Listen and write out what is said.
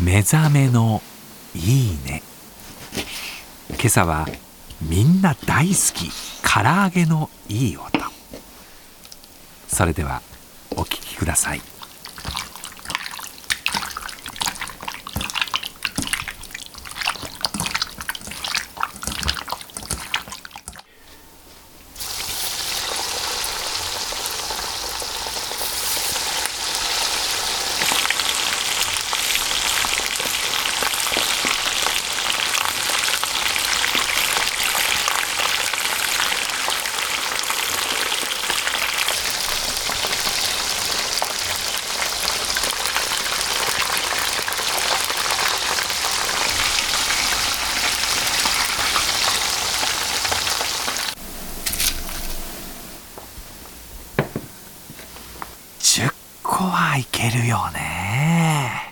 目覚めのいいね。今朝はみんな大好き唐揚げのいい音。それではお聞きください。個はいけるよね。